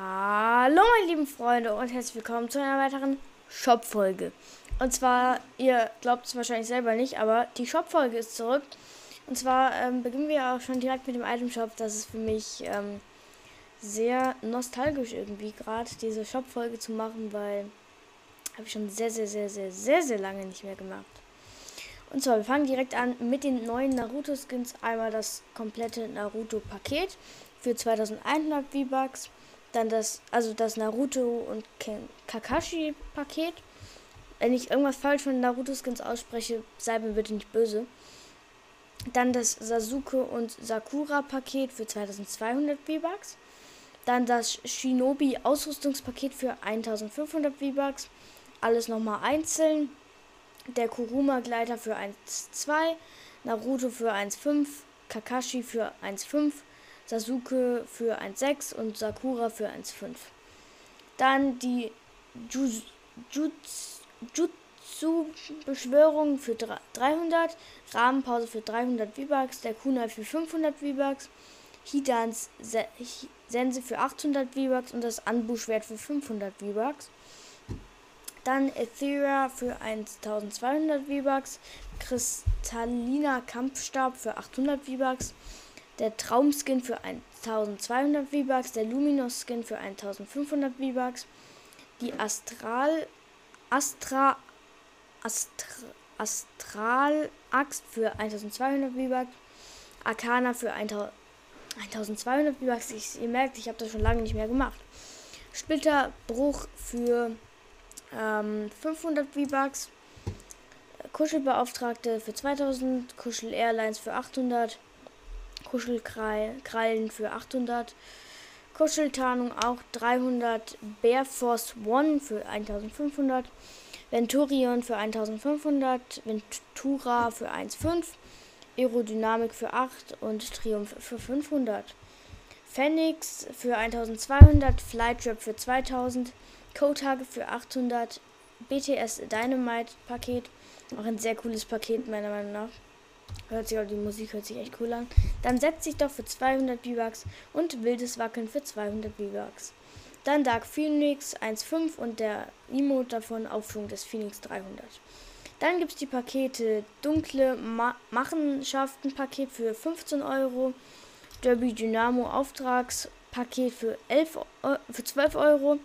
Hallo meine lieben Freunde und herzlich willkommen zu einer weiteren Shop-Folge. Und zwar, ihr glaubt es wahrscheinlich selber nicht, aber die Shop-Folge ist zurück. Und zwar ähm, beginnen wir auch schon direkt mit dem Item-Shop. Das ist für mich ähm, sehr nostalgisch irgendwie gerade, diese Shop-Folge zu machen, weil habe ich schon sehr, sehr, sehr, sehr, sehr, sehr lange nicht mehr gemacht. Und zwar, wir fangen direkt an mit den neuen Naruto-Skins. Einmal das komplette Naruto-Paket für 2100 V-Bucks. Dann das, also das Naruto und Kakashi Paket. Wenn ich irgendwas falsch von Naruto Skins ausspreche, sei mir bitte nicht böse. Dann das Sasuke und Sakura Paket für 2200 V-Bucks. Dann das Shinobi Ausrüstungspaket für 1500 V-Bucks. Alles nochmal einzeln. Der Kuruma Gleiter für 1,2. Naruto für 1,5. Kakashi für 1,5. Sasuke für 1,6 und Sakura für 1,5. Dann die Jutsu-Beschwörung für 300, Rahmenpause für 300 V-Bucks, der Kunai für 500 V-Bucks, Hidans Sense für 800 V-Bucks und das Anbu-Schwert für 500 V-Bucks. Dann Ethera für 1200 V-Bucks, Kristalliner Kampfstab für 800 V-Bucks, der Traumskin für 1200 V-Bucks, der Luminous Skin für 1500 V-Bucks, die Astral Astra Astra Astral Axt für 1200 V-Bucks, Arcana für 1200 V-Bucks. Ihr merkt, ich habe das schon lange nicht mehr gemacht. Splitterbruch für ähm, 500 V-Bucks. Kuschelbeauftragte für 2000, Kuschel Airlines für 800, Kuschelkrallen für 800. Kuscheltarnung auch 300. Bear Force One für 1500. Venturion für 1500. Ventura für 1,5. Aerodynamik für 8 und Triumph für 500. Phoenix für 1200. Flytrap für 2000. Kotage für 800. BTS Dynamite Paket. Auch ein sehr cooles Paket, meiner Meinung nach. Hört sich auch die Musik hört sich echt cool an. Dann setzt sich doch für 200 V-Bucks und wildes Wackeln für 200 V-Bucks. Dann Dark Phoenix 1.5 und der Emote davon Aufschwung des Phoenix 300. Dann gibt es die Pakete Dunkle Ma Machenschaften Paket für 15 Euro. Derby Dynamo Auftragspaket für, 11, äh, für 12 Euro.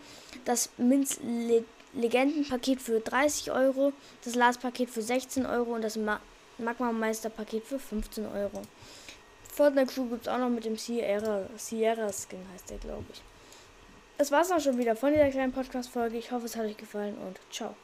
Das Minz Le Legendenpaket für 30 Euro. Das Last Paket für 16 Euro und das Ma Magma-Meister-Paket für 15 Euro. Fortnite Crew gibt es auch noch mit dem Sierra, Sierra Skin, heißt der, glaube ich. Das war's auch schon wieder von dieser kleinen Podcast-Folge. Ich hoffe, es hat euch gefallen und ciao.